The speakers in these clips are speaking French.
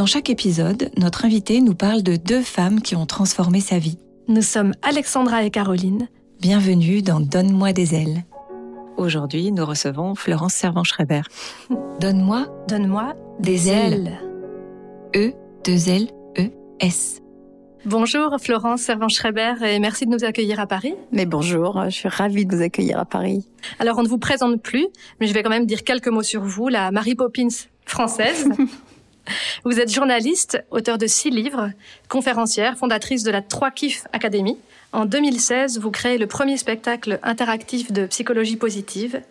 Dans chaque épisode, notre invité nous parle de deux femmes qui ont transformé sa vie. Nous sommes Alexandra et Caroline. Bienvenue dans Donne-moi des ailes. Aujourd'hui, nous recevons Florence Servan-Schreiber. Donne-moi, donne-moi des, ailes. E, deux L, E, S. Bonjour Florence Servan-Schreiber et merci de nous accueillir à Paris. Mais bonjour, je suis ravie de vous accueillir à Paris. Alors on ne vous présente plus, mais je vais quand même dire quelques mots sur vous, la Mary Poppins française. Vous êtes journaliste, auteur de six livres, conférencière, fondatrice de la Trois Kiff Academy. En 2016, vous créez le premier spectacle interactif de psychologie positive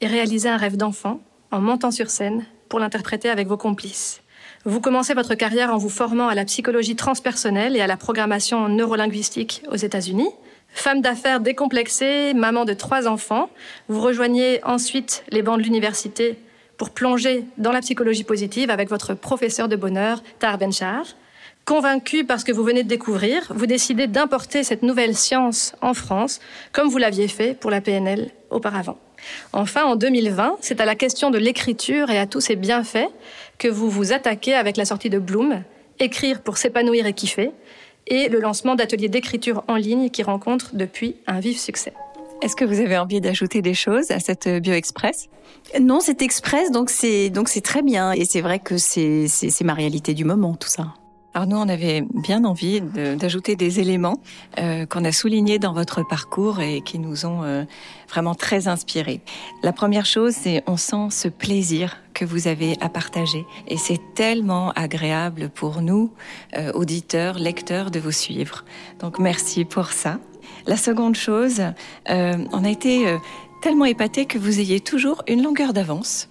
et réalisez un rêve d'enfant en montant sur scène pour l'interpréter avec vos complices. Vous commencez votre carrière en vous formant à la psychologie transpersonnelle et à la programmation neurolinguistique aux États-Unis. Femme d'affaires décomplexée, maman de trois enfants, vous rejoignez ensuite les bancs de l'université pour plonger dans la psychologie positive avec votre professeur de bonheur, Tar Benchar. Convaincu par ce que vous venez de découvrir, vous décidez d'importer cette nouvelle science en France, comme vous l'aviez fait pour la PNL auparavant. Enfin, en 2020, c'est à la question de l'écriture et à tous ses bienfaits que vous vous attaquez avec la sortie de Bloom, Écrire pour s'épanouir et kiffer, et le lancement d'ateliers d'écriture en ligne qui rencontrent depuis un vif succès. Est-ce que vous avez envie d'ajouter des choses à cette Bio Express? Non, c'est Express, donc c'est donc c'est très bien. Et c'est vrai que c'est c'est ma réalité du moment, tout ça. Alors nous, on avait bien envie d'ajouter des éléments euh, qu'on a soulignés dans votre parcours et qui nous ont euh, vraiment très inspirés. La première chose, c'est on sent ce plaisir que vous avez à partager. Et c'est tellement agréable pour nous, euh, auditeurs, lecteurs, de vous suivre. Donc merci pour ça. La seconde chose, euh, on a été euh, tellement épatés que vous ayez toujours une longueur d'avance.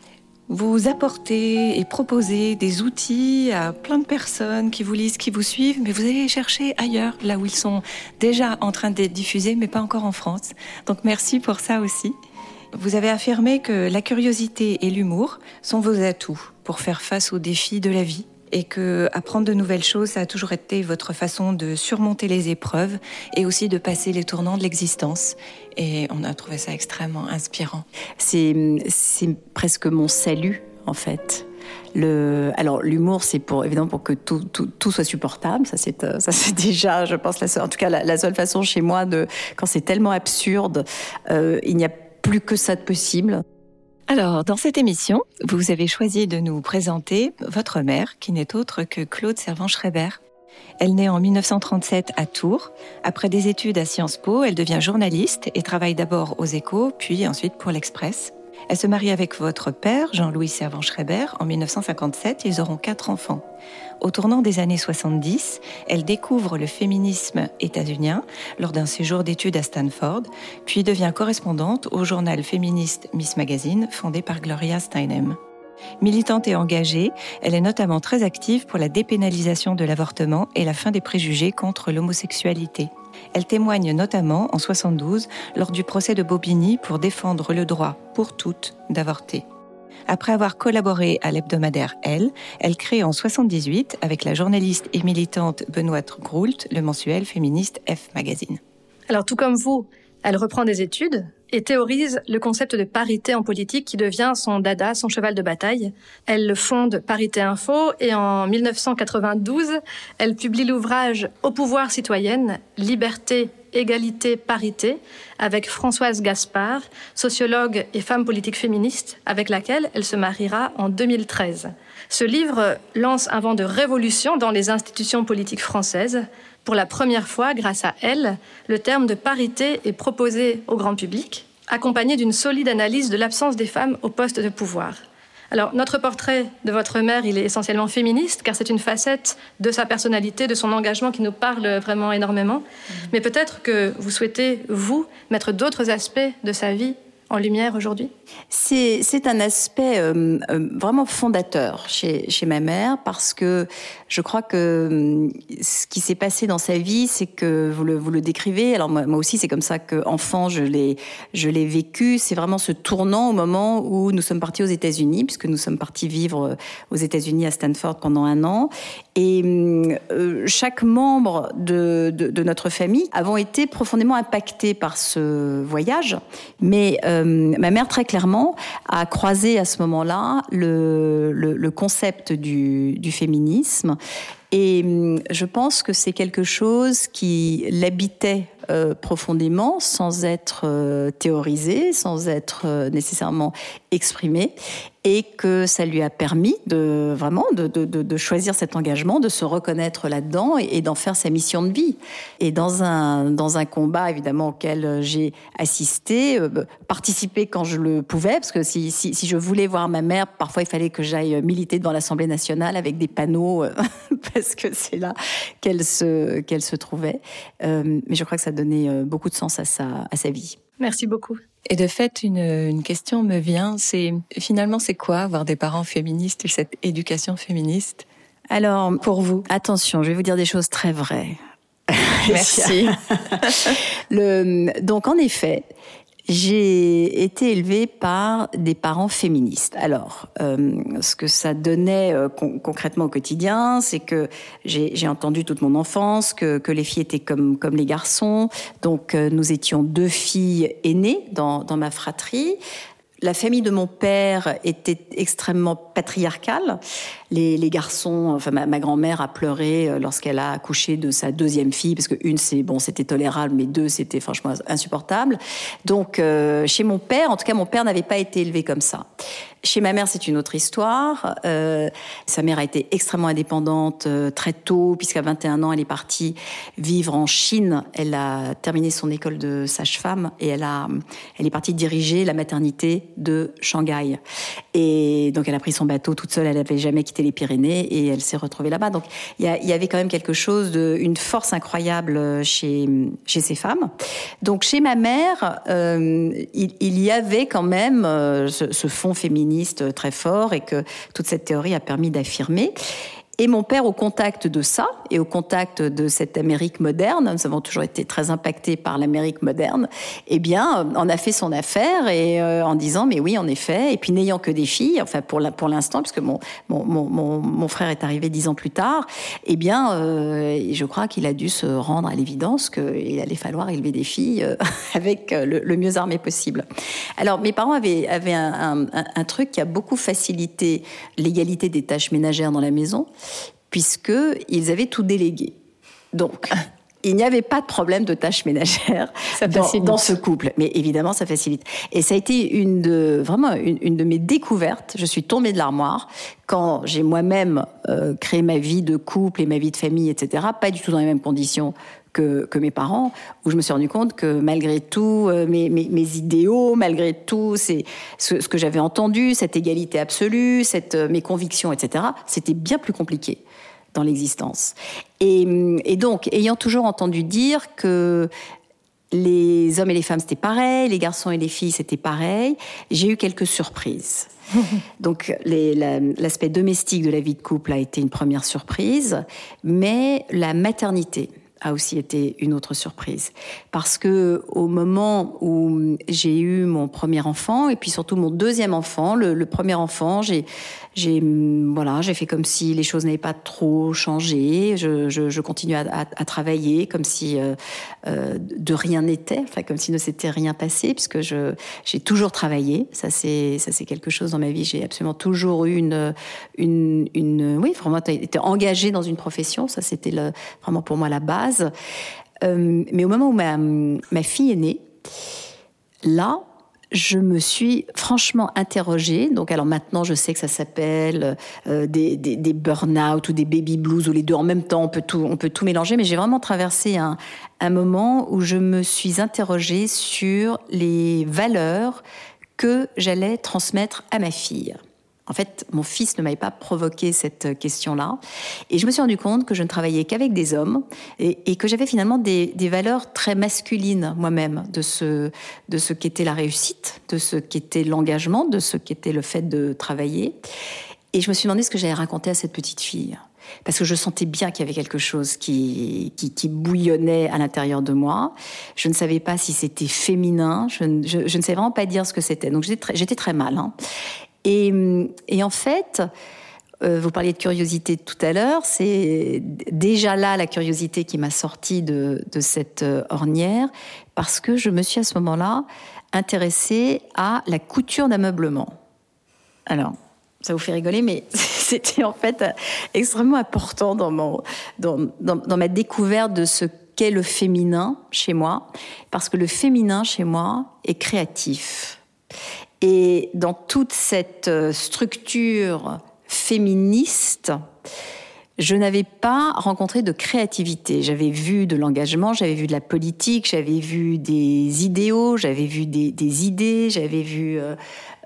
Vous apportez et proposez des outils à plein de personnes qui vous lisent, qui vous suivent, mais vous allez les chercher ailleurs, là où ils sont déjà en train d'être diffusés, mais pas encore en France. Donc merci pour ça aussi. Vous avez affirmé que la curiosité et l'humour sont vos atouts pour faire face aux défis de la vie et que apprendre de nouvelles choses, ça a toujours été votre façon de surmonter les épreuves et aussi de passer les tournants de l'existence. Et on a trouvé ça extrêmement inspirant. C'est, presque mon salut, en fait. Le, alors l'humour, c'est pour évidemment pour que tout, tout, tout soit supportable. Ça c'est euh, déjà, je pense, la en tout cas la, la, seule façon chez moi de quand c'est tellement absurde, euh, il n'y a plus que ça de possible. Alors, dans cette émission, vous avez choisi de nous présenter votre mère, qui n'est autre que Claude Servan-Schreiber. Elle naît en 1937 à Tours. Après des études à Sciences Po, elle devient journaliste et travaille d'abord aux Échos, puis ensuite pour l'Express. Elle se marie avec votre père, Jean-Louis Servan-Schreiber, en 1957. Ils auront quatre enfants. Au tournant des années 70, elle découvre le féminisme états-unien lors d'un séjour d'études à Stanford, puis devient correspondante au journal féministe Miss Magazine, fondé par Gloria Steinem. Militante et engagée, elle est notamment très active pour la dépénalisation de l'avortement et la fin des préjugés contre l'homosexualité. Elle témoigne notamment en 72 lors du procès de Bobigny pour défendre le droit pour toutes d'avorter. Après avoir collaboré à l'hebdomadaire Elle, elle crée en 78 avec la journaliste et militante Benoît Groult le mensuel féministe F Magazine. Alors tout comme vous, elle reprend des études et théorise le concept de parité en politique qui devient son dada, son cheval de bataille. Elle fonde Parité Info et en 1992, elle publie l'ouvrage Au pouvoir citoyenne, liberté, égalité, parité avec Françoise Gaspard, sociologue et femme politique féministe, avec laquelle elle se mariera en 2013. Ce livre lance un vent de révolution dans les institutions politiques françaises pour la première fois, grâce à elle, le terme de parité est proposé au grand public, accompagné d'une solide analyse de l'absence des femmes au poste de pouvoir. Alors, notre portrait de votre mère, il est essentiellement féministe, car c'est une facette de sa personnalité, de son engagement qui nous parle vraiment énormément. Mmh. Mais peut-être que vous souhaitez, vous, mettre d'autres aspects de sa vie en lumière aujourd'hui? C'est un aspect euh, euh, vraiment fondateur chez, ma mère parce que je crois que hum, ce qui s'est passé dans sa vie, c'est que vous le, vous le décrivez. Alors moi, moi aussi, c'est comme ça que enfant, je l'ai je l'ai vécu. C'est vraiment ce tournant au moment où nous sommes partis aux États-Unis, puisque nous sommes partis vivre aux États-Unis à Stanford pendant un an. Et euh, chaque membre de, notre famille avons été profondément impactés par ce voyage. Mais euh, ma mère, très clairement, a croisé à ce moment-là le, concept du, féminisme. Et hum, je pense que c'est quelque chose qui l'habitait euh, profondément, sans être euh, théorisé, sans être euh, nécessairement exprimé, et que ça lui a permis de vraiment de, de, de choisir cet engagement, de se reconnaître là-dedans et, d'en faire sa mission de vie. Et dans un dans un combat évidemment auquel j'ai assisté, euh, participé quand je le pouvais, parce que si, si, si je voulais voir ma mère, parfois il fallait que j'aille militer devant l'Assemblée nationale avec des panneaux parce que c'est là qu'elle se qu'elle se trouvait. Euh, mais je crois que ça donné euh, beaucoup de sens à sa, à sa vie. Merci beaucoup. Et de fait, une, une question me vient, c'est finalement c'est quoi avoir des parents féministes et cette éducation féministe? Alors, pour vous, attention, je vais vous dire des choses très vraies. Merci. Le, donc en effet, j'ai été élevée par des parents féministes. Alors, euh, ce que ça donnait euh, con concrètement au quotidien, c'est que j'ai entendu toute mon enfance que, les filles étaient comme, les garçons. Donc, euh, nous étions deux filles aînées dans ma fratrie. La famille de mon père était extrêmement patriarcale. Les, garçons, enfin ma, grand-mère a pleuré euh, lorsqu'elle a accouché de sa deuxième fille parce que une c'est bon c'était tolérable mais deux c'était franchement insupportable. Donc euh, chez mon père, en tout cas mon père n'avait pas été élevé comme ça. Chez ma mère, c'est une autre histoire. Euh, sa mère a été extrêmement indépendante très tôt, puisqu'à 21 ans, elle est partie vivre en Chine. Elle a terminé son école de sage-femme et elle a, elle est partie diriger la maternité de Shanghai. Et donc, elle a pris son bateau toute seule. Elle n'avait jamais quitté les Pyrénées et elle s'est retrouvée là-bas. Donc, il y, avait quand même quelque chose de, une force incroyable chez chez ces femmes. Donc, chez ma mère, euh, il, y avait quand même euh, ce, fond féminin très fort et que toute cette théorie a permis d'affirmer. Et mon père, au contact de ça et au contact de cette Amérique moderne, nous avons toujours été très impactés par l'Amérique moderne, eh bien, on a fait son affaire et euh, en disant, mais oui, en effet, et puis n'ayant que des filles, enfin pour pour l'instant, puisque mon, mon, mon, mon, frère est arrivé dix ans plus tard, eh bien, euh, je crois qu'il a dû se rendre à l'évidence qu'il allait falloir élever des filles euh, avec le, le, mieux armé possible. Alors, mes parents avaient, avaient un, un, un truc qui a beaucoup facilité l'égalité des tâches ménagères dans la maison puisqu'ils avaient tout délégué. Donc, il n'y avait pas de problème de tâches ménagères dans, dans, ce couple. Mais évidemment, ça facilite. Et ça a été une de, vraiment une, une de mes découvertes. Je suis tombée de l'armoire quand j'ai moi-même euh, créé ma vie de couple et ma vie de famille, etc. Pas du tout dans les mêmes conditions que, que, mes parents, où je me suis rendu compte que malgré tout, euh, mes, mes, mes, idéaux, malgré tout, c'est ce, ce, que j'avais entendu, cette égalité absolue, cette, euh, mes convictions, etc., c'était bien plus compliqué dans l'existence. Et, et, donc, ayant toujours entendu dire que les hommes et les femmes c'était pareil, les garçons et les filles c'était pareil, j'ai eu quelques surprises. Donc l'aspect la, domestique de la vie de couple a été une première surprise, mais la maternité a aussi été une autre surprise parce que au moment où j'ai eu mon premier enfant et puis surtout mon deuxième enfant, le, le premier enfant, j'ai j'ai voilà, j'ai fait comme si les choses n'avaient pas trop changé. Je, je, continue à, travailler comme si euh, euh, de rien n'était, enfin comme si ne s'était rien passé, puisque je j'ai toujours travaillé. Ça c'est ça c'est quelque chose dans ma vie. J'ai absolument toujours eu une une une oui vraiment été engagée dans une profession. Ça c'était vraiment pour moi la base. Euh, mais au moment où ma ma fille est née, là je me suis franchement interrogée. Donc, alors maintenant, je sais que ça s'appelle euh, des, des, burn-out ou des baby blues ou les deux en même temps. On peut tout, on peut tout mélanger. Mais j'ai vraiment traversé un, un moment où je me suis interrogée sur les valeurs que j'allais transmettre à ma fille. En fait, mon fils ne m'avait pas provoqué cette question-là. Et je me suis rendu compte que je ne travaillais qu'avec des hommes et, que j'avais finalement des, valeurs très masculines moi-même de ce, qu'était la réussite, de ce qu'était l'engagement, de ce qu'était le fait de travailler. Et je me suis demandé ce que j'allais raconter à cette petite fille. Parce que je sentais bien qu'il y avait quelque chose qui, bouillonnait à l'intérieur de moi. Je ne savais pas si c'était féminin. Je, ne savais vraiment pas dire ce que c'était. Donc j'étais très, très, mal. Hein. Et, en fait, euh, vous parliez de curiosité tout à l'heure. C'est déjà là la curiosité qui m'a sortie de, cette euh, ornière. Parce que je me suis à ce moment-là intéressée à la couture d'ameublement. Alors, ça vous fait rigoler, mais c'était en fait extrêmement important dans, ma découverte de ce qu'est le féminin chez moi, parce que le féminin chez moi est créatif. Et dans toute cette euh, structure féministe, je n'avais pas rencontré de créativité. J'avais vu de l'engagement, j'avais vu de la politique, j'avais vu des idéaux, j'avais vu des, idées, j'avais vu euh,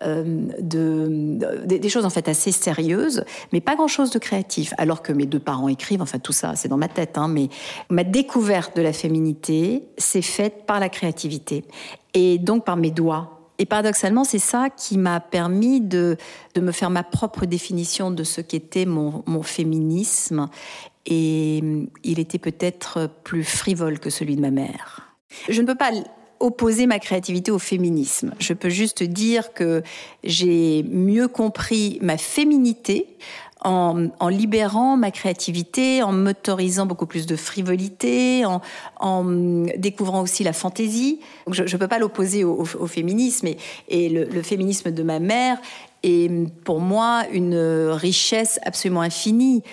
euh, de, des choses en fait assez sérieuses, mais pas grand-chose de créatif. Alors que mes deux parents écrivent, enfin tout ça, c'est dans ma tête, hein, mais ma découverte de la féminité s'est faite par la créativité et donc par mes doigts. Et paradoxalement, c'est ça qui m'a permis de, de me faire ma propre définition de ce qu'était mon, mon féminisme. Et il était peut-être plus frivole que celui de ma mère. Je ne peux pas opposer ma créativité au féminisme. Je peux juste dire que j'ai mieux compris ma féminité en, libérant ma créativité, en m'autorisant beaucoup plus de frivolité, en, découvrant aussi la fantaisie. je ne peux pas l'opposer au, féminisme. Et, le, féminisme de ma mère est pour moi une richesse absolument infinie,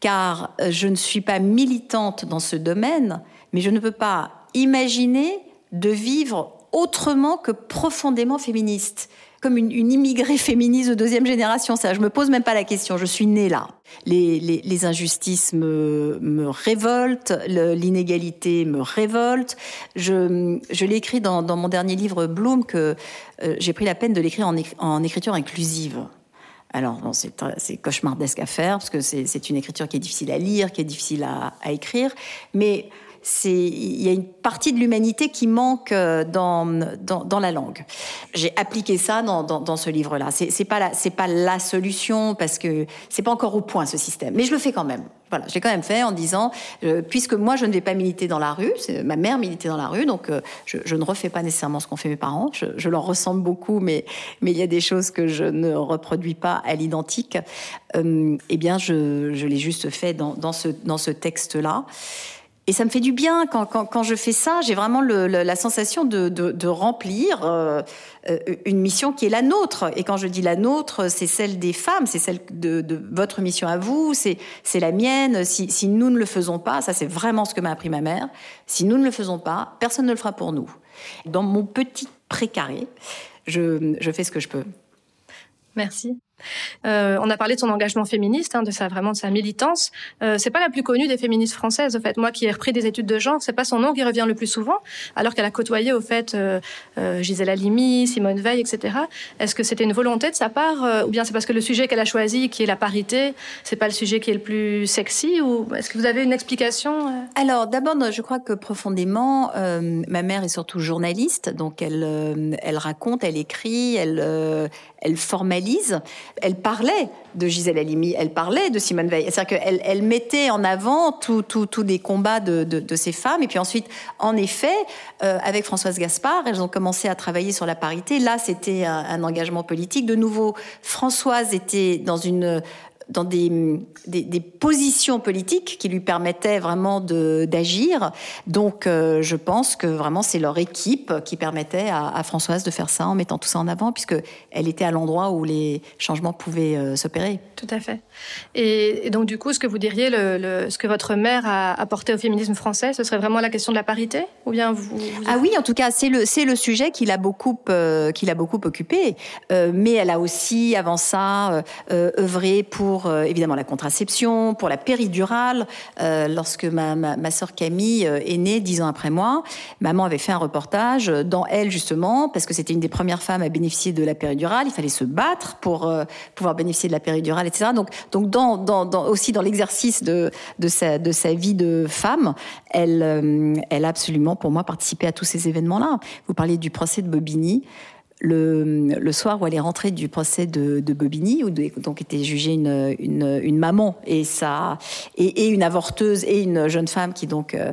car je ne suis pas militante dans ce domaine, mais je ne peux pas imaginer de vivre autrement que profondément féministe comme une, immigrée féministe de deuxième génération. Ça, je me pose même pas la question. Je suis née là. Les, injustices me, me révoltent, l'inégalité me révolte. Je, je l'ai écrit dans, mon dernier livre Bloom que euh, j'ai pris la peine de l'écrire en, écriture inclusive. Alors, c'est cauchemardesque à faire parce que c'est une écriture qui est difficile à lire, qui est difficile à, à écrire, mais il y a une partie de l'humanité qui manque euh, dans, dans, la langue. J'ai appliqué ça dans, dans, ce livre-là. C'est, c'est pas la c'est pas la solution parce que c'est pas encore au point ce système, mais je le fais quand même. Voilà, je l'ai quand même fait en disant euh, puisque moi je ne vais pas militer dans la rue, ma mère militait dans la rue, donc euh, je, ne refais pas nécessairement ce qu'ont fait mes parents. Je, leur ressemble beaucoup, mais mais il y a des choses que je ne reproduis pas à l'identique. eh bien, je, je l'ai juste fait dans, dans ce dans ce texte-là. Et ça me fait du bien quand, quand, je fais ça. J'ai vraiment la sensation de, de, remplir euh, euh, une mission qui est la nôtre. Et quand je dis la nôtre, c'est celle des femmes, c'est celle de, de, votre mission à vous, c'est la mienne. Si, si nous ne le faisons pas, ça c'est vraiment ce que m'a appris ma mère. Si nous ne le faisons pas, personne ne le fera pour nous. Dans mon petit précaré, je, je fais ce que je peux. Merci. Euh, on a parlé de son engagement féministe, hein, de sa vraiment de sa militance. Euh, c'est pas la plus connue des féministes françaises. Au fait, moi qui ai repris des études de genre, c'est pas son nom qui revient le plus souvent, alors qu'elle a côtoyé au fait euh, euh Gisèle Halimi, Simone Veil, etc. Est-ce que c'était une volonté de sa part, euh, ou bien c'est parce que le sujet qu'elle a choisi, qui est la parité, c'est pas le sujet qui est le plus sexy, ou est-ce que vous avez une explication euh? Alors d'abord, je crois que profondément, ma mère est surtout journaliste, donc elle elle raconte, elle écrit, elle elle formalise elle parlait de Gisèle Halimi, elle parlait de Simone Veil. C'est-à-dire qu'elle elle mettait en avant tous les combats de, ces femmes. Et puis ensuite, en effet, euh, avec Françoise Gaspard, elles ont commencé à travailler sur la parité. Là, c'était un engagement politique. De nouveau, Françoise était dans une dans des, des, positions politiques qui lui permettaient vraiment d'agir. Donc, euh, je pense que vraiment c'est leur équipe qui permettait à, Françoise de faire ça en mettant tout ça en avant, puisque elle était à l'endroit où les changements pouvaient euh, s'opérer. Tout à fait. Et, donc, du coup, ce que vous diriez, le, ce que votre mère a apporté au féminisme français, ce serait vraiment la question de la parité, ou bien vous, Ah oui, en tout cas, c'est le c'est le sujet qui l'a beaucoup euh, qui l'a beaucoup occupé. mais elle a aussi, avant ça, œuvré pour euh, évidemment la contraception, pour la péridurale. Euh, lorsque ma, ma, soeur Camille euh, est née dix ans après moi, maman avait fait un reportage dans Elle justement, parce que c'était une des premières femmes à bénéficier de la péridurale. Il fallait se battre pour pouvoir bénéficier de la péridurale, etc. Donc, donc dans, aussi dans l'exercice de, de, sa, de sa vie de femme, elle, elle a absolument pour moi participé à tous ces événements-là. Vous parliez du procès de Bobigny le, le, soir où elle est rentrée du procès de, de Bobigny, où donc était jugée une, une, une maman et, et, et, une avorteuse et une jeune femme qui donc euh,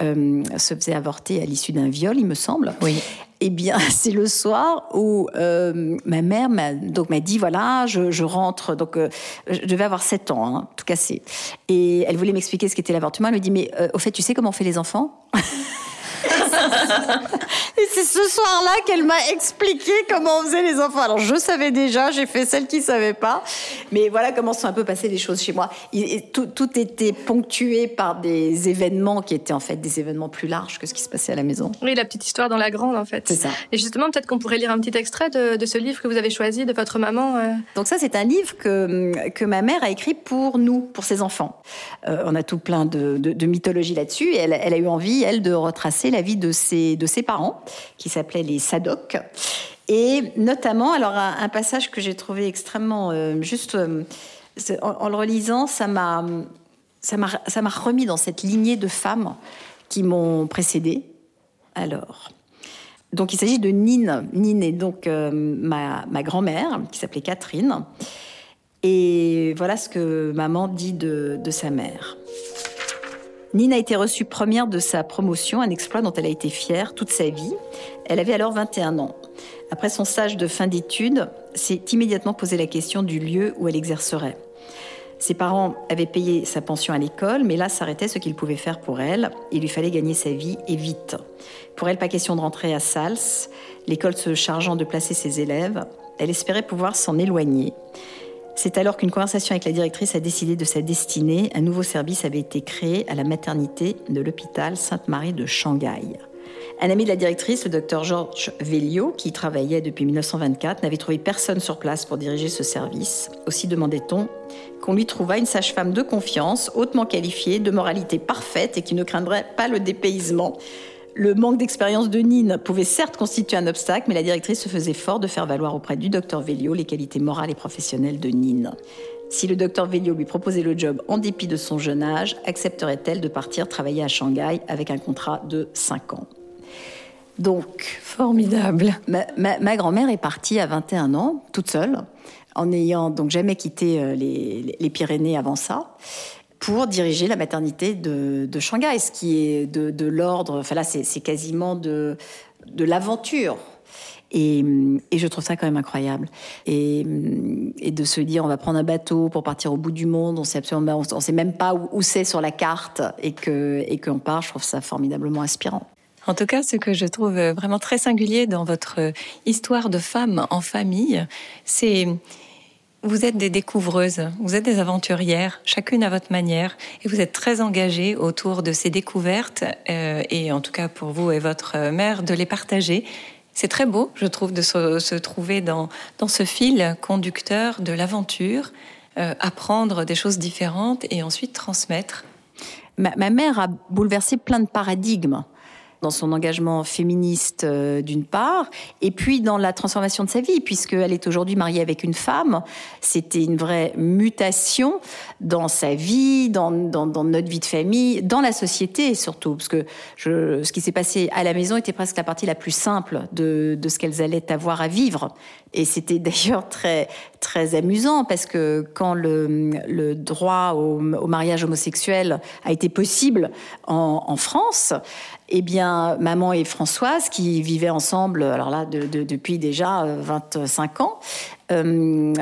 euh, se faisait avorter à l'issue d'un viol, il me semble. Oui. Eh bien, c'est le soir où euh, ma mère m'a donc m'a dit voilà, je, je rentre donc euh, je devais avoir 7 ans, hein, tout cassé, et elle voulait m'expliquer ce qu'était l'avortement. Elle me dit mais euh, au fait, tu sais comment on fait les enfants? et c'est ce soir-là qu'elle m'a expliqué comment on faisait les enfants. Alors je savais déjà, j'ai fait celle qui savait pas, mais voilà comment sont un peu passées les choses chez moi. Tout, tout, était ponctué par des événements qui étaient en fait des événements plus larges que ce qui se passait à la maison. Oui, la petite histoire dans la grande en fait. C'est ça. Et justement, peut-être qu'on pourrait lire un petit extrait de, de, ce livre que vous avez choisi de votre maman. Euh... Donc ça, c'est un livre que que ma mère a écrit pour nous, pour ses enfants. Euh, on a tout plein de, de, de mythologie là-dessus. Et elle, elle a eu envie, elle, de retracer la vie de ses, de ses parents, qui s'appelaient les Sadoc. Et notamment, alors un, passage que j'ai trouvé extrêmement euh, juste euh, en, le relisant, ça m'a remis dans cette lignée de femmes qui m'ont précédée. Alors. Donc il s'agit de Nine. Nine est donc euh, ma, ma grand-mère, qui s'appelait Catherine. Et voilà ce que maman dit de, de sa mère. Nina a été reçue première de sa promotion, un exploit dont elle a été fière toute sa vie. Elle avait alors 21 ans. Après son stage de fin d'études, s'est immédiatement posé la question du lieu où elle exercerait. Ses parents avaient payé sa pension à l'école, mais là s'arrêtait ce qu'ils pouvaient faire pour elle. Il lui fallait gagner sa vie et vite. Pour elle, pas question de rentrer à Sals, l'école se chargeant de placer ses élèves. Elle espérait pouvoir s'en éloigner. C'est alors qu'une conversation avec la directrice a décidé de sa destinée. Un nouveau service avait été créé à la maternité de l'hôpital Sainte-Marie de Shanghai. Un ami de la directrice, le docteur Georges Vellio, qui travaillait depuis 1924, n'avait trouvé personne sur place pour diriger ce service. Aussi demandait-on qu'on lui trouvât une sage-femme de confiance, hautement qualifiée, de moralité parfaite et qui ne craindrait pas le dépaysement. Le manque d'expérience de Nine pouvait certes constituer un obstacle, mais la directrice se faisait fort de faire valoir auprès du docteur Vellio les qualités morales et professionnelles de Nine. Si le docteur Vellio lui proposait le job en dépit de son jeune âge, accepterait-elle de partir travailler à Shanghai avec un contrat de 5 ans? Donc, formidable. Ma, ma, ma grand-mère est partie à 21 ans, toute seule, en n'ayant donc jamais quitté euh, les, les Pyrénées avant ça pour diriger la maternité de, de Shanghai, ce qui est de, de l'ordre, enfin là c'est quasiment de, de l'aventure. Et, et, je trouve ça quand même incroyable. Et, et, de se dire, on va prendre un bateau pour partir au bout du monde, on sait absolument, on, sait même pas où, où c'est sur la carte et que et qu'on part. Je trouve ça formidablement inspirant. En tout cas, ce que je trouve vraiment très singulier dans votre histoire de femme en famille, c'est vous êtes des découvreuses, vous êtes des aventurières, chacune à votre manière, et vous êtes très engagées autour de ces découvertes, euh, et en tout cas pour vous et votre mère, de les partager. C'est très beau, je trouve, de se, se, trouver dans, dans ce fil conducteur de l'aventure, euh, apprendre des choses différentes et ensuite transmettre. Ma, ma mère a bouleversé plein de paradigmes dans son engagement féministe euh, d'une part, et puis dans la transformation de sa vie, puisqu'elle est aujourd'hui mariée avec une femme. C'était une vraie mutation dans sa vie, dans, notre vie de famille, dans la société surtout, parce que ce qui s'est passé à la maison était presque la partie la plus simple de, ce qu'elles allaient avoir à vivre. Et c'était d'ailleurs très très amusant parce que quand le, droit au, mariage homosexuel a été possible en France, eh bien, maman et Françoise, qui vivaient ensemble, alors là, de, de, depuis déjà 25 ans, euh,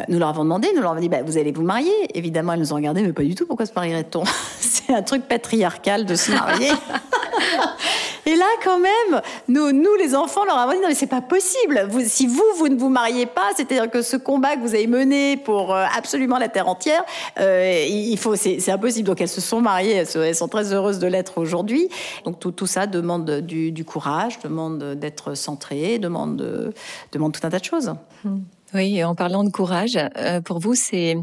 nous leur avons demandé, nous leur avons dit, bah, vous allez vous marier. Évidemment, elles nous ont regardé, mais pas du tout, pourquoi se marierait-on C'est un truc patriarcal de se marier. Et là, quand même, nous, les enfants, leur avons dit non mais c'est pas possible. Si vous, vous ne vous mariez pas, c'est-à-dire que ce combat que vous avez mené pour euh, absolument la terre entière, euh, il faut, c'est impossible. Donc elles se sont mariées, elles, sont très heureuses de l'être aujourd'hui. Donc tout, ça demande du, courage, demande d'être centré, demande, tout un tas de choses. Mmh. Oui, en parlant de courage, euh, pour vous, c'est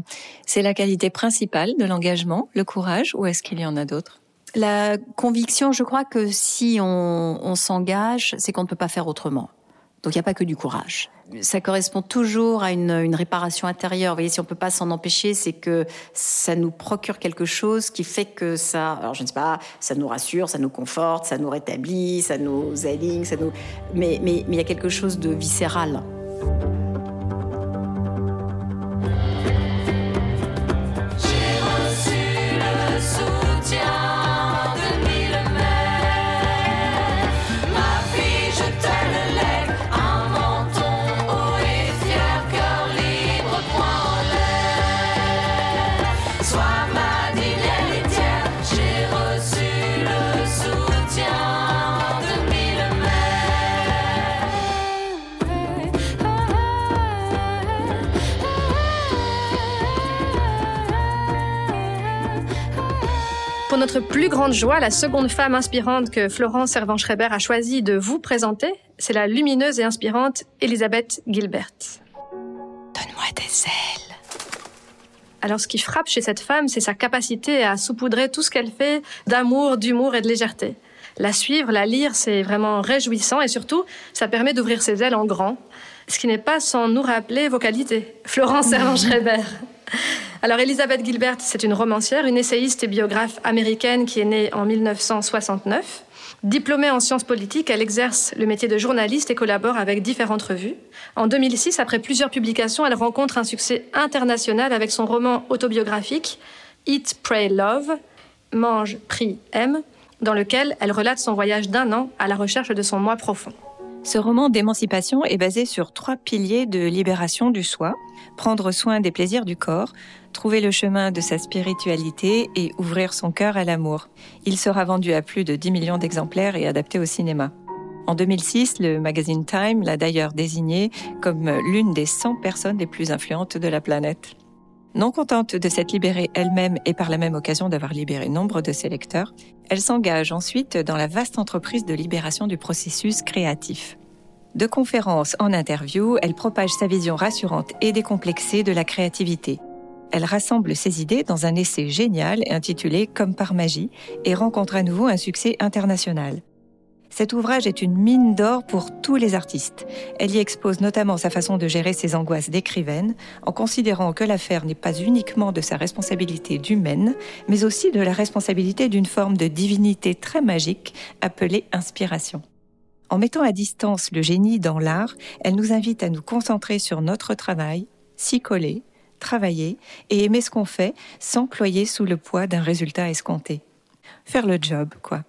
la qualité principale de l'engagement, le courage, ou est-ce qu'il y en a d'autres? La conviction, je crois que si on, s'engage, c'est qu'on ne peut pas faire autrement. Donc il n'y a pas que du courage. Ça correspond toujours à une, réparation intérieure. Vous voyez, si on peut pas s'en empêcher, c'est que ça nous procure quelque chose qui fait que ça, alors je ne sais pas, ça nous rassure, ça nous conforte, ça nous rétablit, ça nous aligne, ça nous, mais mais mais il y a quelque chose de viscéral. Pour notre plus grande joie, la seconde femme inspirante que Florence Servan-Schreiber a choisi de vous présenter, c'est la lumineuse et inspirante Elisabeth Gilbert. Donne-moi des ailes. Alors, ce qui frappe chez cette femme, c'est sa capacité à saupoudrer tout ce qu'elle fait d'amour, d'humour et de légèreté. La suivre, la lire, c'est vraiment réjouissant et surtout, ça permet d'ouvrir ses ailes en grand, ce qui n'est pas sans nous rappeler vos qualités. Florence Servan-Schreiber. Alors Elisabeth Gilbert, c'est une romancière, une essayiste et biographe américaine qui est née en 1969. Diplômée en sciences politiques, elle exerce le métier de journaliste et collabore avec différentes revues. En 2006, après plusieurs publications, elle rencontre un succès international avec son roman autobiographique Eat, Pray, Love, Mange, Prie, Aime, dans lequel elle relate son voyage d'un an à la recherche de son moi profond. Ce roman d'émancipation est basé sur trois piliers de libération du soi, prendre soin des plaisirs du corps, trouver le chemin de sa spiritualité et ouvrir son cœur à l'amour. Il sera vendu à plus de 10 millions d'exemplaires et adapté au cinéma. En 2006, le magazine Time l'a d'ailleurs désigné comme l'une des 100 personnes les plus influentes de la planète. Non contente de s'être libérée elle-même et par la même occasion d'avoir libéré nombre de ses lecteurs, elle s'engage ensuite dans la vaste entreprise de libération du processus créatif. De conférences en interview, elle propage sa vision rassurante et décomplexée de la créativité. Elle rassemble ses idées dans un essai génial intitulé Comme par magie et rencontre à nouveau un succès international. Cet ouvrage est une mine d'or pour tous les artistes. Elle y expose notamment sa façon de gérer ses angoisses d'écrivaine, en considérant que l'affaire n'est pas uniquement de sa responsabilité d'humaine, mais aussi de la responsabilité d'une forme de divinité très magique appelée inspiration. En mettant à distance le génie dans l'art, elle nous invite à nous concentrer sur notre travail, s'y coller, travailler et aimer ce qu'on fait sans cloyer sous le poids d'un résultat escompté. Faire le job, quoi.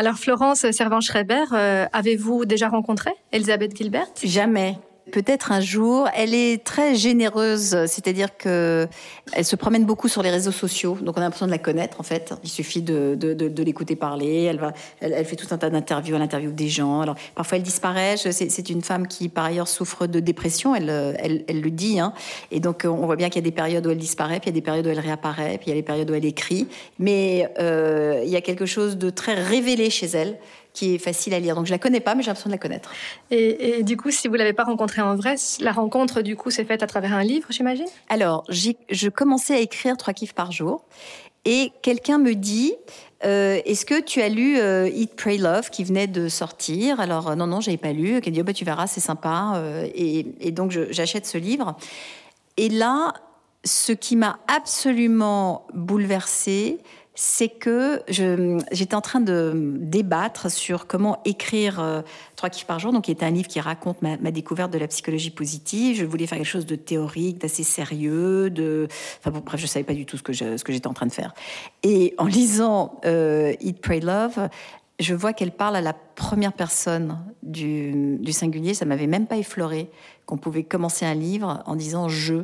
Alors Florence Servan-Schreiber, euh, avez-vous déjà rencontré Elisabeth Gilbert? Jamais. Peut-être un jour. Elle est très généreuse, c'est-à-dire que elle se promène beaucoup sur les réseaux sociaux, donc on a l'impression de la connaître en fait. Il suffit de, l'écouter parler. Elle fait tout un tas d'interviews, elle interviewe des gens. Parfois elle disparaît. C'est une femme qui par ailleurs souffre de dépression. Elle le dit, hein. Et donc on voit bien qu'il y a des périodes où elle disparaît, puis il y a des périodes où elle réapparaît, puis il y a les périodes où elle écrit. Mais euh, il y a quelque chose de très révélé chez elle qui est facile à lire. Donc je la connais pas, mais j'ai l'impression de la connaître. Et, et, du coup, si vous l'avez pas rencontrée en vrai, la rencontre du coup s'est faite à travers un livre, j'imagine? Alors, je commençais à écrire trois kiffs par jour, et quelqu'un me dit. Euh, Est-ce que tu as lu euh, Eat, Pray, Love qui venait de sortir? Alors euh, non, non, j'avais pas lu. Qui dit oh, bah, tu verras, c'est sympa. Euh, et, et, donc j'achète ce livre. Et là, ce qui m'a absolument bouleversée, c'est que j'étais en train de débattre sur comment écrire euh, trois kiffs par jour, donc qui est un livre qui raconte ma, découverte de la psychologie positive. Je voulais faire quelque chose de théorique, d'assez sérieux, de, enfin bon, bref, je savais pas du tout ce que je, ce que j'étais en train de faire. Et en lisant euh, Eat, Pray, Love, je vois qu'elle parle à la première personne du, du singulier. Ça m'avait même pas effleuré qu'on pouvait commencer un livre en disant je.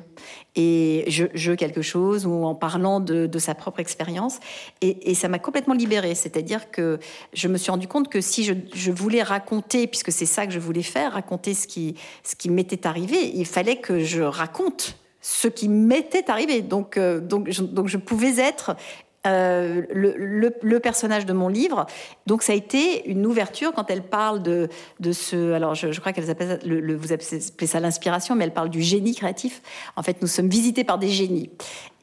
Et je, quelque chose ou en parlant de, de sa propre expérience. Et, et, ça m'a complètement libérée. C'est-à-dire que je me suis rendu compte que si je, je voulais raconter puisque c'est ça que je voulais faire raconter ce qui ce qui m'était arrivé il fallait que je raconte ce qui m'était arrivé. Donc euh, donc je, donc je pouvais être euh, le, personnage de mon livre. Donc ça a été une ouverture quand elle parle de, de ce... Alors je, crois qu'elle vous appelez ça l'inspiration, mais elle parle du génie créatif. En fait, nous sommes visités par des génies.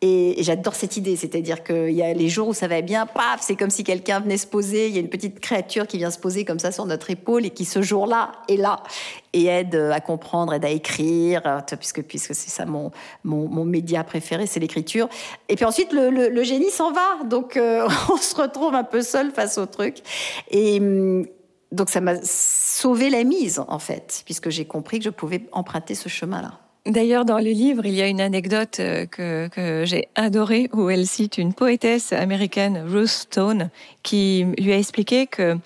Et, j'adore cette idée, c'est-à-dire qu'il y a les jours où ça va bien, paf, c'est comme si quelqu'un venait se poser, il y a une petite créature qui vient se poser comme ça sur notre épaule et qui ce jour-là est là et aide à comprendre, aide à écrire, puisque, puisque c'est ça mon, mon, mon, média préféré, c'est l'écriture. Et puis ensuite, le, le, génie s'en va, donc euh, on se retrouve un peu seul face au truc. Et hum, donc ça m'a sauvé la mise, en fait, puisque j'ai compris que je pouvais emprunter ce chemin-là. D'ailleurs, dans le livre, il y a une anecdote euh, que, que j'ai adorée où elle cite une poétesse américaine, Ruth Stone, qui lui a expliqué que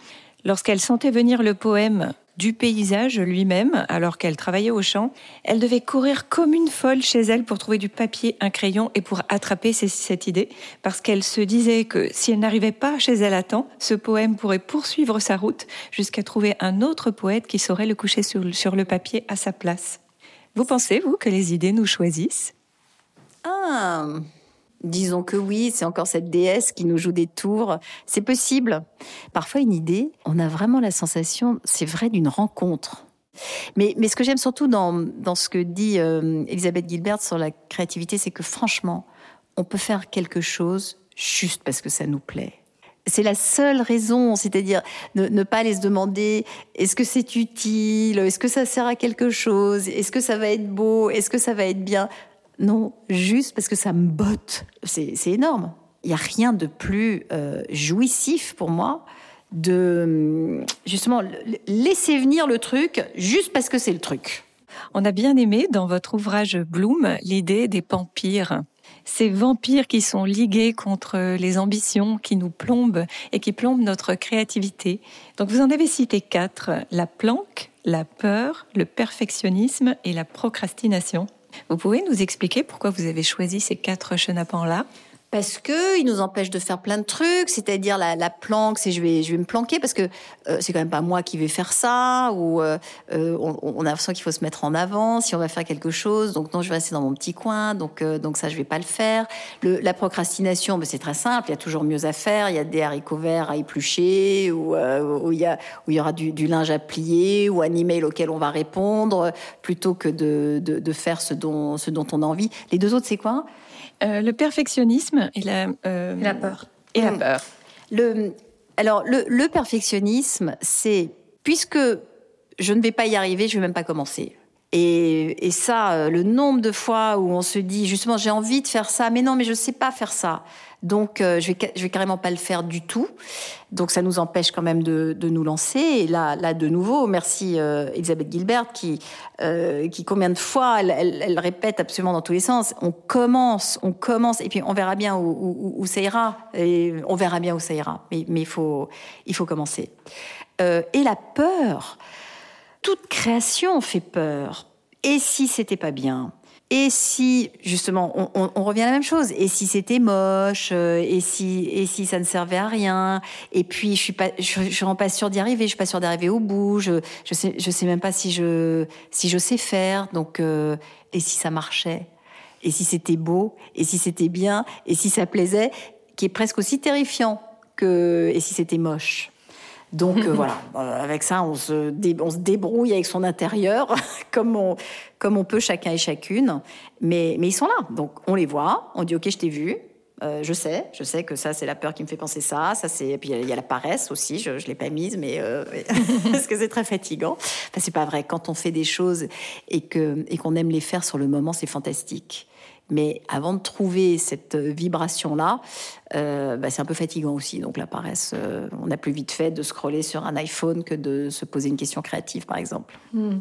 lorsqu'elle sentait venir le poème du paysage lui-même, alors qu'elle travaillait au champ, elle devait courir comme une folle chez elle pour trouver du papier, un crayon et pour attraper cette idée, parce qu'elle se disait que si elle n'arrivait pas chez elle à temps, ce poème pourrait poursuivre sa route jusqu'à trouver un autre poète qui saurait le coucher sur le papier à sa place. Vous pensez, vous, que les idées nous choisissent? Ah Disons que oui, c'est encore cette déesse qui nous joue des tours. C'est possible. Parfois, une idée, on a vraiment la sensation, c'est vrai, d'une rencontre. Mais, mais ce que j'aime surtout dans, dans ce que dit euh, Elisabeth Gilbert sur la créativité, c'est que franchement, on peut faire quelque chose juste parce que ça nous plaît. C'est la seule raison, c'est-à-dire ne, pas aller se demander est-ce que c'est utile, est-ce que ça sert à quelque chose, est-ce que ça va être beau, est-ce que ça va être bien? Non, juste parce que ça me botte. C'est énorme. Il n'y a rien de plus euh, jouissif pour moi de justement laisser venir le truc juste parce que c'est le truc. On a bien aimé dans votre ouvrage Bloom l'idée des vampires ces vampires qui sont ligués contre les ambitions qui nous plombent et qui plombent notre créativité. Donc vous en avez cité quatre, la planque, la peur, le perfectionnisme et la procrastination. Vous pouvez nous expliquer pourquoi vous avez choisi ces quatre chenapans-là? Parce que il nous empêche de faire plein de trucs, c'est-à-dire la, la planque, c'est je vais je vais me planquer parce que euh, c'est quand même pas moi qui vais faire ça ou euh, euh on, a l'impression qu'il faut se mettre en avant si on va faire quelque chose, donc non je vais rester dans mon petit coin, donc donc ça je vais pas le faire. La procrastination, ben, c'est très simple, il y a toujours mieux à faire, il y a des haricots verts à éplucher ou où il y aura du, linge à plier ou un email auquel on va répondre plutôt que de faire ce dont ce dont on a envie. Les deux autres c'est quoi? Euh, le perfectionnisme et la, euh, la peur. Et la hmm. peur. Le, alors, le, le perfectionnisme, c'est puisque je ne vais pas y arriver, je vais même pas commencer. Et, ça, euh, le nombre de fois où on se dit justement j'ai envie de faire ça, mais non, mais je sais pas faire ça. Donc euh, je vais vais carrément pas le faire du tout. Donc ça nous empêche quand même de, nous lancer. Et là là de nouveau, merci euh, Elisabeth Gilbert qui euh, qui combien de fois elle, répète absolument dans tous les sens. On commence, on commence et puis on verra bien où, ça ira. On verra bien où ça ira. Mais mais il faut il faut commencer. Et la peur toute création fait peur. Et si c'était pas bien? Et si justement on, revient à la même chose. Et si c'était moche? Euh, et si et si ça ne servait à rien? Et puis je suis pas je, je pas sûre d'y arriver. Je suis pas sûre d'arriver au bout. Je je sais je sais même pas si je si je sais faire. Donc euh, et si ça marchait? Et si c'était beau? Et si c'était bien? Et si ça plaisait? Qui est presque aussi terrifiant que et si c'était moche? Donc euh, voilà, euh, avec ça, on se, on se débrouille avec son intérieur comme on, comme on peut chacun et chacune. Mais, mais ils sont là, donc on les voit, on dit ok, je t'ai vu. Euh, je sais, je sais que ça c'est la peur qui me fait penser ça. Ça c'est et puis il y, a la paresse aussi. Je, je l'ai pas mise, mais euh, parce que c'est très fatigant. Enfin, c'est pas vrai. Quand on fait des choses et que et qu'on aime les faire sur le moment, c'est fantastique. Mais avant de trouver cette vibration-là, euh, bah, c'est un peu fatigant aussi. Donc la paresse, euh, on a plus vite fait de scroller sur un iPhone que de se poser une question créative, par exemple. Hmm.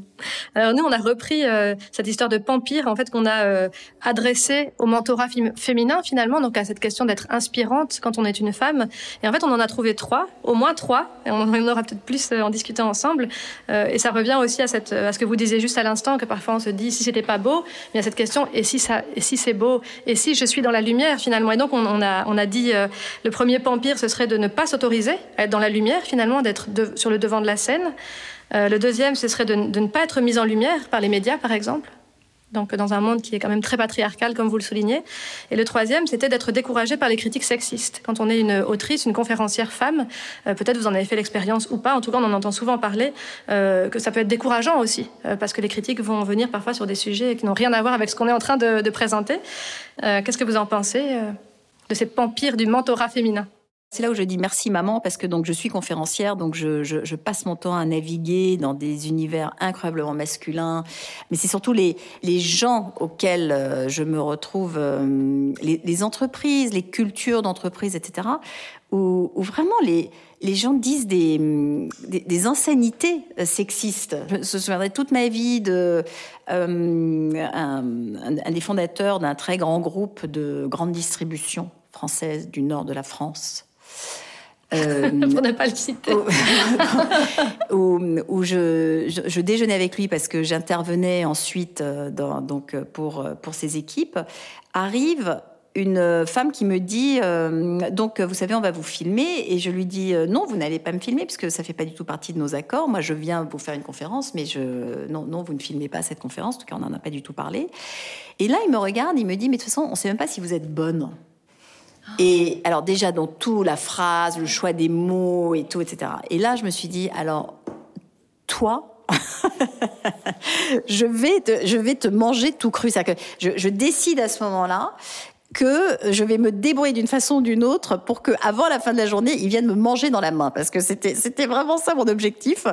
Alors nous, on a repris euh, cette histoire de Pampire, en fait, qu'on a adressée au mentorat féminin, finalement, donc à cette question d'être inspirante quand on est une femme. Et en fait, on en a trouvé trois, au moins trois, et on en aura peut-être plus en discutant ensemble. et ça revient aussi à, cette, à ce que vous disiez juste à l'instant, que parfois on se dit, si c'était pas beau, mais a cette question, et si, ça, et si c'est beau, et si je suis dans la lumière, finalement. Et donc, on, a, on a dit euh, le premier pampire, ce serait de ne pas s'autoriser à être dans la lumière, finalement, d'être sur le devant de la scène. Euh, le deuxième, ce serait de, ne pas être mis en lumière par les médias, par exemple. Donc dans un monde qui est quand même très patriarcal, comme vous le soulignez. Et le troisième, c'était d'être découragé par les critiques sexistes. Quand on est une autrice, une conférencière femme, euh, peut-être vous en avez fait l'expérience ou pas, en tout cas on en entend souvent parler, euh, que ça peut être décourageant aussi, euh, parce que les critiques vont venir parfois sur des sujets qui n'ont rien à voir avec ce qu'on est en train de, de présenter. Qu'est-ce que vous en pensez de ces vampires du mentorat féminin? C'est là où je dis merci maman parce que donc je suis conférencière, donc je, passe mon temps à naviguer dans des univers incroyablement masculins, mais c'est surtout les, les gens auxquels euh, je me retrouve, euh, les, entreprises, les cultures d'entreprise, etc., où, vraiment les, les gens disent des, des, insanités euh, sexistes. Je me souviendrai toute ma vie de un des fondateurs d'un très grand groupe de grande distribution française du nord de la France euh, pour ne pas le citer. où, où je, je, je, déjeunais avec lui parce que j'intervenais ensuite euh, dans, donc euh, pour, pour ses équipes, arrive une femme qui me dit euh, donc vous savez on va vous filmer et je lui dis euh, non vous n'allez pas me filmer puisque ça fait pas du tout partie de nos accords. Moi je viens vous faire une conférence mais je non non vous ne filmez pas cette conférence. En tout cas on n'en a pas du tout parlé et là il me regarde il me dit mais de toute façon on sait même pas si vous êtes bonne et alors déjà dans tout, la phrase, le choix des mots et tout, etc. Et là, je me suis dit, alors, toi, je vais te, je vais te manger tout cru. Que je, je décide à ce moment-là que je vais me débrouiller d'une façon ou d'une autre pour que avant la fin de la journée, ils viennent me manger dans la main parce que c'était c'était vraiment ça mon objectif.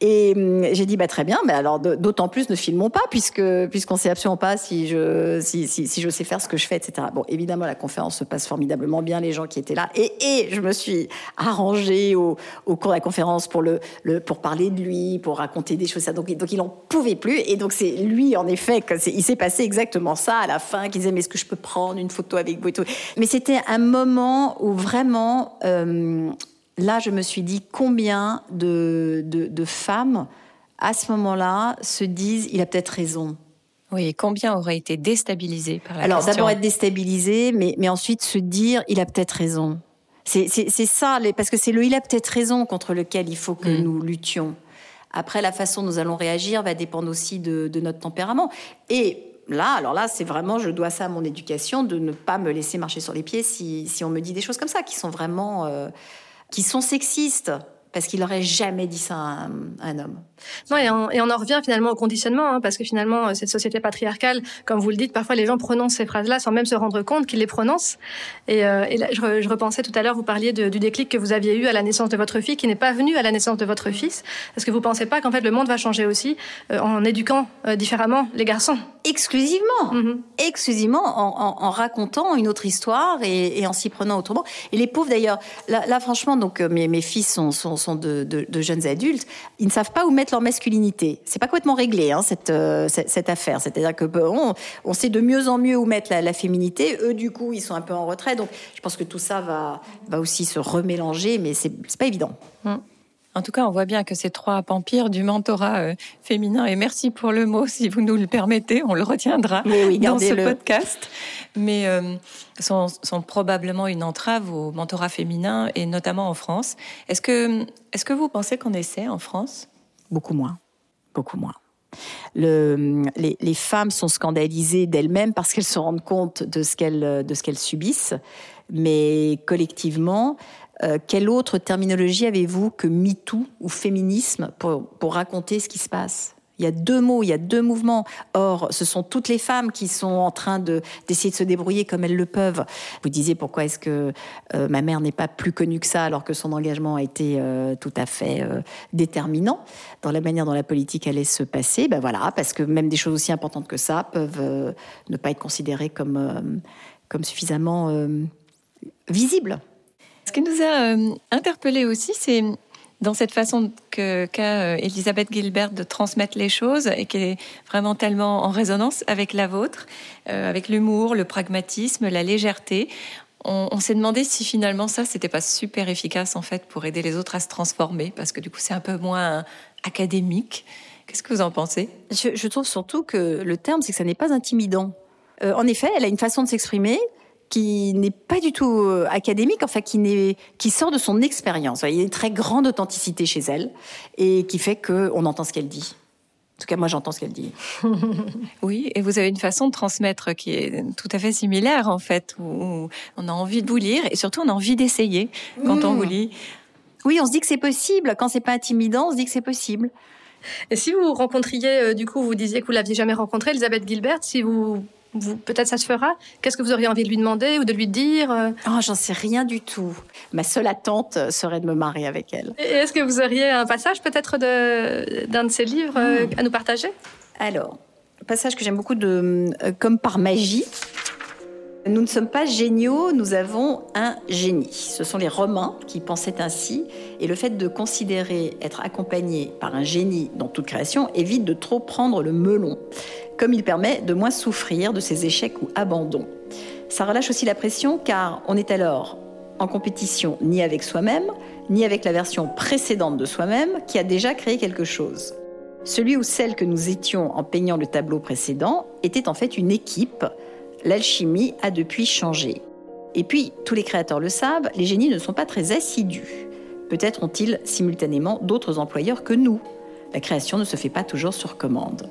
Et hum, j'ai dit bah très bien, mais alors d'autant plus ne filmons pas puisque puisqu'on sait absolument pas si je si, si, si je sais faire ce que je fais, etc. Bon, évidemment la conférence se passe formidablement bien, les gens qui étaient là et et je me suis arrangée au, cours de la conférence pour le, le pour parler de lui, pour raconter des choses ça. Donc donc il en pouvait plus et donc c'est lui en effet que il s'est passé exactement ça à la fin qui disait mais est-ce que je peux prendre une photo avec vous et tout. Mais c'était un moment où vraiment, euh, là, je me suis dit combien de, de, de femmes, à ce moment-là, se disent, il a peut-être raison. Oui, et combien auraient été déstabilisées par la Alors d'abord être déstabilisées, mais, mais ensuite se dire, il a peut-être raison. C'est ça, parce que c'est le il a peut-être raison contre lequel il faut que mmh. nous luttions. Après, la façon dont nous allons réagir va dépendre aussi de, de notre tempérament. Et là, alors là, c'est vraiment, je dois ça à mon éducation, de ne pas me laisser marcher sur les pieds si, si on me dit des choses comme ça, qui sont vraiment, euh, qui sont sexistes parce qu'il n'aurait jamais dit ça à un, à un homme. Non, et on, et on, en revient finalement au conditionnement, hein, parce que finalement, euh, cette société patriarcale, comme vous le dites, parfois les gens prononcent ces phrases-là sans même se rendre compte qu'ils les prononcent. Et, euh, et là, je, je, repensais tout à l'heure, vous parliez de, du déclic que vous aviez eu à la naissance de votre fille, qui n'est pas venu à la naissance de votre fils. Est-ce que vous pensez pas qu'en fait le monde va changer aussi euh, en éduquant euh, différemment les garçons? Exclusivement, mm -hmm. exclusivement en, en, en, racontant une autre histoire et, et en s'y prenant autrement. Et les pauvres d'ailleurs, là, là, franchement, donc euh, mes, mes fils sont, sont sont de, jeunes adultes, ils ne savent pas où mettre leur masculinité. C'est pas complètement réglé hein, cette, euh, cette, cette, affaire. C'est-à-dire que bon, on sait de mieux en mieux où mettre la, féminité. Eux, du coup, ils sont un peu en retrait. Donc, je pense que tout ça va, va aussi se remélanger, mais c'est pas évident. Mmh. En tout cas, on voit bien que ces trois vampires du mentorat euh, féminin, et merci pour le mot, si vous nous le permettez, on le retiendra oui, oui, dans ce podcast, mais euh, sont, sont, probablement une entrave au mentorat féminin, et notamment en France. Est-ce que, est que vous pensez qu'on essaie en France? Beaucoup moins, beaucoup moins. Le, les, les, femmes sont scandalisées d'elles-mêmes parce qu'elles se rendent compte de ce qu'elles de ce qu'elles subissent, mais collectivement, euh, quelle autre terminologie avez-vous que MeToo ou féminisme pour, raconter ce qui se passe? Il y a deux mots, il y a deux mouvements. Or, ce sont toutes les femmes qui sont en train de d'essayer de se débrouiller comme elles le peuvent. Vous disiez pourquoi est-ce que euh, ma mère n'est pas plus connue que ça alors que son engagement a été euh, tout à fait déterminant dans la manière dont la politique allait se passer? Ben voilà, parce que même des choses aussi importantes que ça peuvent ne pas être considérées comme suffisamment visibles. Ce qui nous a euh, interpellé aussi, c'est dans cette façon qu'a qu euh, Elisabeth Gilbert de transmettre les choses et qui est vraiment tellement en résonance avec la vôtre, euh, avec l'humour, le pragmatisme, la légèreté. On, s'est demandé si finalement ça, c'était pas super efficace en fait pour aider les autres à se transformer, parce que du coup c'est un peu moins académique. Qu'est-ce que vous en pensez? Je, trouve surtout que le terme, c'est que ça n'est pas intimidant. En effet, elle a une façon de s'exprimer qui n'est pas du tout euh, académique, enfin qui, n'est, qui sort de son expérience. Il y a une très grande authenticité chez elle et qui fait qu'on entend ce qu'elle dit. tout cas, moi, j'entends ce qu'elle dit. oui, et vous avez une façon de transmettre qui est tout à fait similaire, en fait, où on a envie de vous lire et surtout on a envie d'essayer quand on vous lit. Oui, on se dit que c'est possible. Quand c'est pas intimidant, on se dit que c'est possible. Et si vous rencontriez, euh, du coup, vous disiez que vous l'aviez jamais rencontrée, Elisabeth Gilbert, si vous peut-être ça se fera, qu'est-ce que vous auriez envie de lui demander ou de lui dire euh Oh, j'en sais rien du tout. Ma seule attente serait de me marier avec elle. Et est-ce que vous auriez un passage peut-être d'un de, ses livres euh, hmm. à nous partager? Alors, passage que j'aime beaucoup de Comme par magie. Nous ne sommes pas géniaux, nous avons un génie. Ce sont les Romains qui pensaient ainsi, et le fait de considérer être accompagné par un génie dans toute création évite de trop prendre le melon, comme il permet de moins souffrir de ses échecs ou abandons. Ça relâche aussi la pression car on est alors en compétition ni avec soi-même, ni avec la version précédente de soi-même qui a déjà créé quelque chose. Celui ou celle que nous étions en peignant le tableau précédent était en fait une équipe l'alchimie a depuis changé. Et puis, tous les créateurs le savent, les génies ne sont pas très assidus. Peut-être ont-ils simultanément d'autres employeurs que nous. La création ne se fait pas toujours sur commande.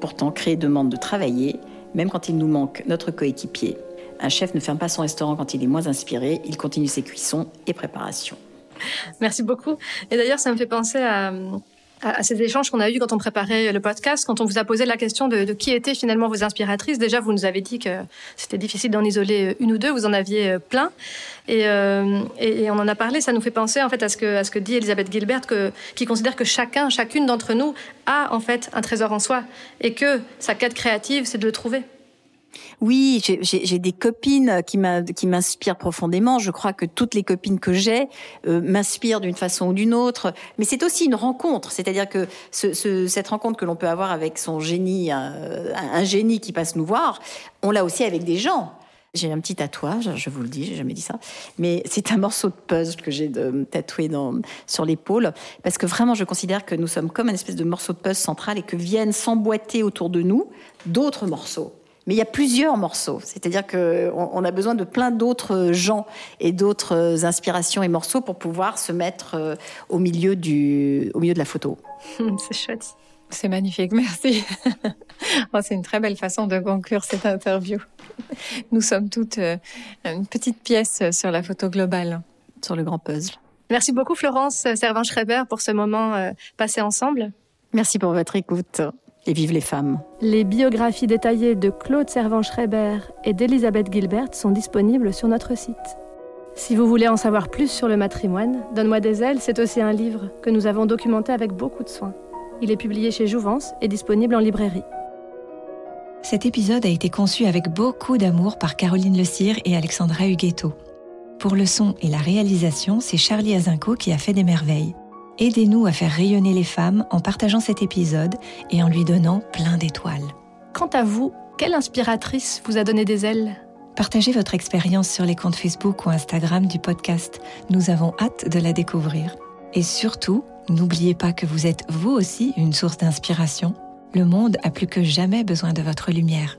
Pourtant, créer demande de travailler, même quand il nous manque notre coéquipier. Un chef ne ferme pas son restaurant quand il est moins inspiré, il continue ses cuissons et préparations. Merci beaucoup. Et d'ailleurs, ça me fait penser à, à, ces échanges qu'on a eus quand on préparait le podcast, quand on vous a posé la question de, qui étaient finalement vos inspiratrices. Déjà, vous nous avez dit que c'était difficile d'en isoler une ou deux, vous en aviez euh, plein. Euh, et, on en a parlé, ça nous fait penser en fait à ce que, ce que dit Elisabeth Gilbert, qui considère que chacun, chacune d'entre nous a en fait un trésor en soi et que sa quête créative, c'est de le trouver. Oui, j'ai des copines qui m'inspirent profondément. Je crois que toutes les copines que j'ai euh, m'inspirent d'une façon ou d'une autre. Mais c'est aussi une rencontre, c'est-à-dire que cette rencontre que l'on peut avoir avec son génie, euh, un, génie qui passe nous voir, on l'a aussi avec des gens. J'ai un petit tatouage, je vous le dis, j'ai jamais dit ça, mais c'est un morceau de puzzle que j'ai tatoué dans, sur l'épaule, parce que vraiment, je considère que nous sommes comme une espèce de morceau de puzzle central et que viennent s'emboîter autour de nous d'autres morceaux mais il y a plusieurs morceaux. C'est-à-dire qu'on on a besoin de plein d'autres gens et d'autres inspirations et morceaux pour pouvoir se mettre euh, au milieu, du, au milieu de la photo. C'est chouette. C'est magnifique, merci. Oh, c'est une très belle façon de conclure cette interview. Nous sommes toutes euh, une petite pièce sur la photo globale, sur le grand puzzle. Merci beaucoup Florence Servan-Schreiber pour ce moment euh, passé ensemble. Merci pour votre écoute et vive les femmes. Les biographies détaillées de Claude Servan-Schreiber et d'Elisabeth Gilbert sont disponibles sur notre site. Si vous voulez en savoir plus sur le matrimoine, Donne-moi des ailes, c'est aussi un livre que nous avons documenté avec beaucoup de soin. Il est publié chez Jouvence et disponible en librairie. Cet épisode a été conçu avec beaucoup d'amour par Caroline Le Cire et Alexandra Huguetto. Pour le son et la réalisation, c'est Charlie Azinco qui a fait des merveilles. Aidez-nous à faire rayonner les femmes en partageant cet épisode et en lui donnant plein d'étoiles. Quant à vous, quelle inspiratrice vous a donné des ailes? Partagez votre expérience sur les comptes Facebook ou Instagram du podcast. Nous avons hâte de la découvrir. Et surtout, n'oubliez pas que vous êtes vous aussi une source d'inspiration. Le monde a plus que jamais besoin de votre lumière.